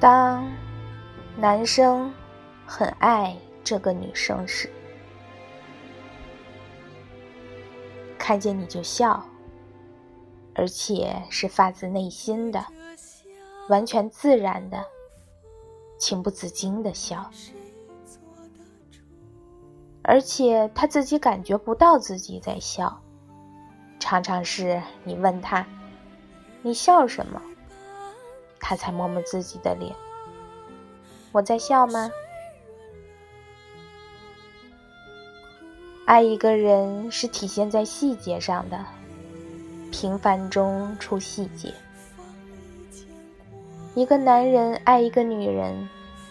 当男生很爱这个女生时，看见你就笑，而且是发自内心的、完全自然的、情不自禁的笑，而且他自己感觉不到自己在笑，常常是你问他：“你笑什么？”他才摸摸自己的脸。我在笑吗？爱一个人是体现在细节上的，平凡中出细节。一个男人爱一个女人，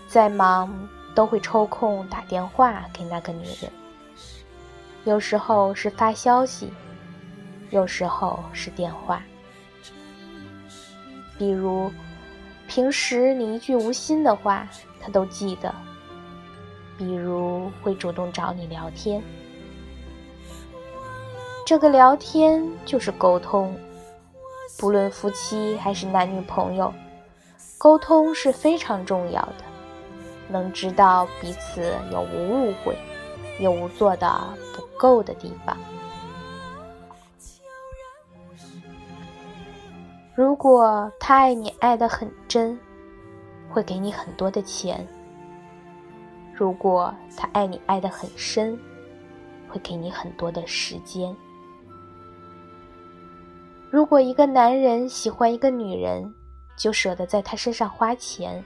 再忙都会抽空打电话给那个女人。有时候是发消息，有时候是电话。比如。平时你一句无心的话，他都记得。比如会主动找你聊天，这个聊天就是沟通。不论夫妻还是男女朋友，沟通是非常重要的。能知道彼此有无误会，有无做的不够的地方。如果他爱你爱得很真，会给你很多的钱；如果他爱你爱得很深，会给你很多的时间。如果一个男人喜欢一个女人，就舍得在她身上花钱；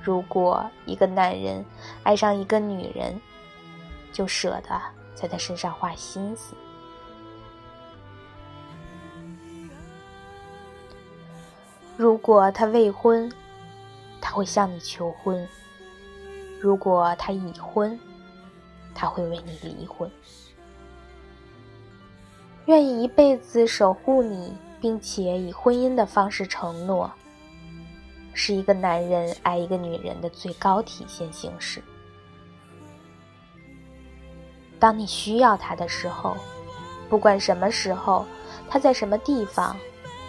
如果一个男人爱上一个女人，就舍得在她身上花心思。如果他未婚，他会向你求婚；如果他已婚，他会为你离婚。愿意一辈子守护你，并且以婚姻的方式承诺，是一个男人爱一个女人的最高体现形式。当你需要他的时候，不管什么时候，他在什么地方，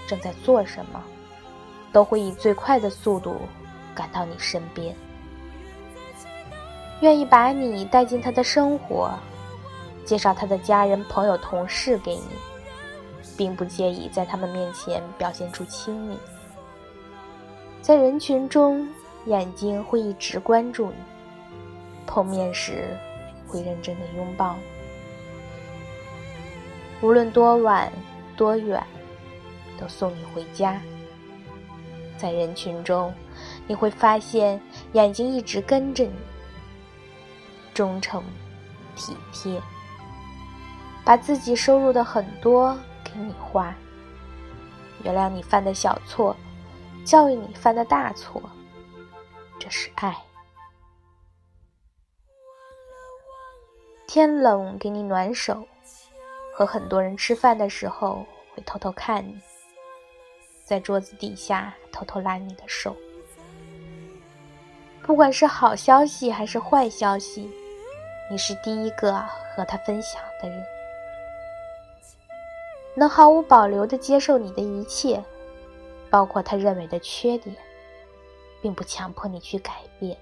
正在做什么。都会以最快的速度赶到你身边，愿意把你带进他的生活，介绍他的家人、朋友、同事给你，并不介意在他们面前表现出亲密。在人群中，眼睛会一直关注你，碰面时会认真的拥抱，无论多晚多远，都送你回家。在人群中，你会发现眼睛一直跟着你，忠诚、体贴，把自己收入的很多给你花，原谅你犯的小错，教育你犯的大错，这是爱。天冷给你暖手，和很多人吃饭的时候会偷偷看你。在桌子底下偷偷拉你的手，不管是好消息还是坏消息，你是第一个和他分享的人，能毫无保留的接受你的一切，包括他认为的缺点，并不强迫你去改变。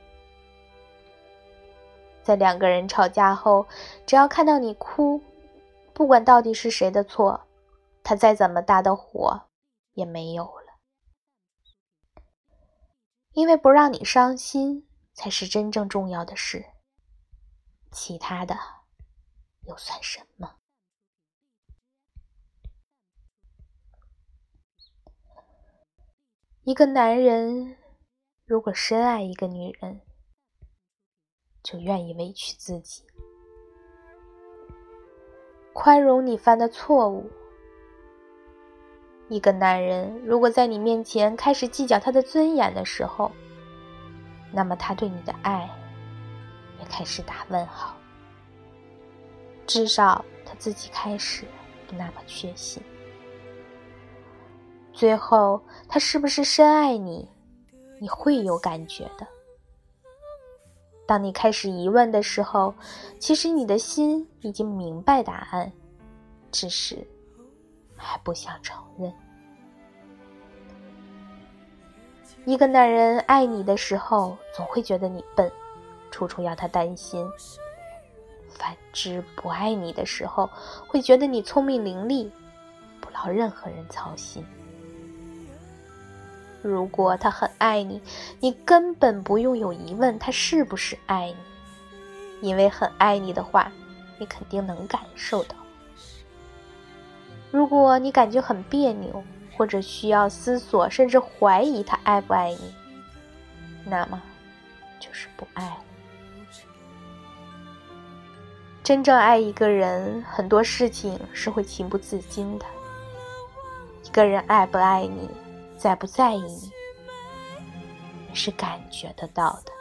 在两个人吵架后，只要看到你哭，不管到底是谁的错，他再怎么大的火。也没有，因为不让你伤心才是真正重要的事，其他的又算什么？一个男人如果深爱一个女人，就愿意委屈自己，宽容你犯的错误。一个男人如果在你面前开始计较他的尊严的时候，那么他对你的爱也开始打问号。至少他自己开始不那么确信。最后，他是不是深爱你，你会有感觉的。当你开始疑问的时候，其实你的心已经明白答案，只是。还不想承认。一个男人爱你的时候，总会觉得你笨，处处要他担心；反之，不爱你的时候，会觉得你聪明伶俐，不劳任何人操心。如果他很爱你，你根本不用有疑问他是不是爱你，因为很爱你的话，你肯定能感受到。如果你感觉很别扭，或者需要思索，甚至怀疑他爱不爱你，那么就是不爱了。真正爱一个人，很多事情是会情不自禁的。一个人爱不爱你，在不在意你，你是感觉得到的。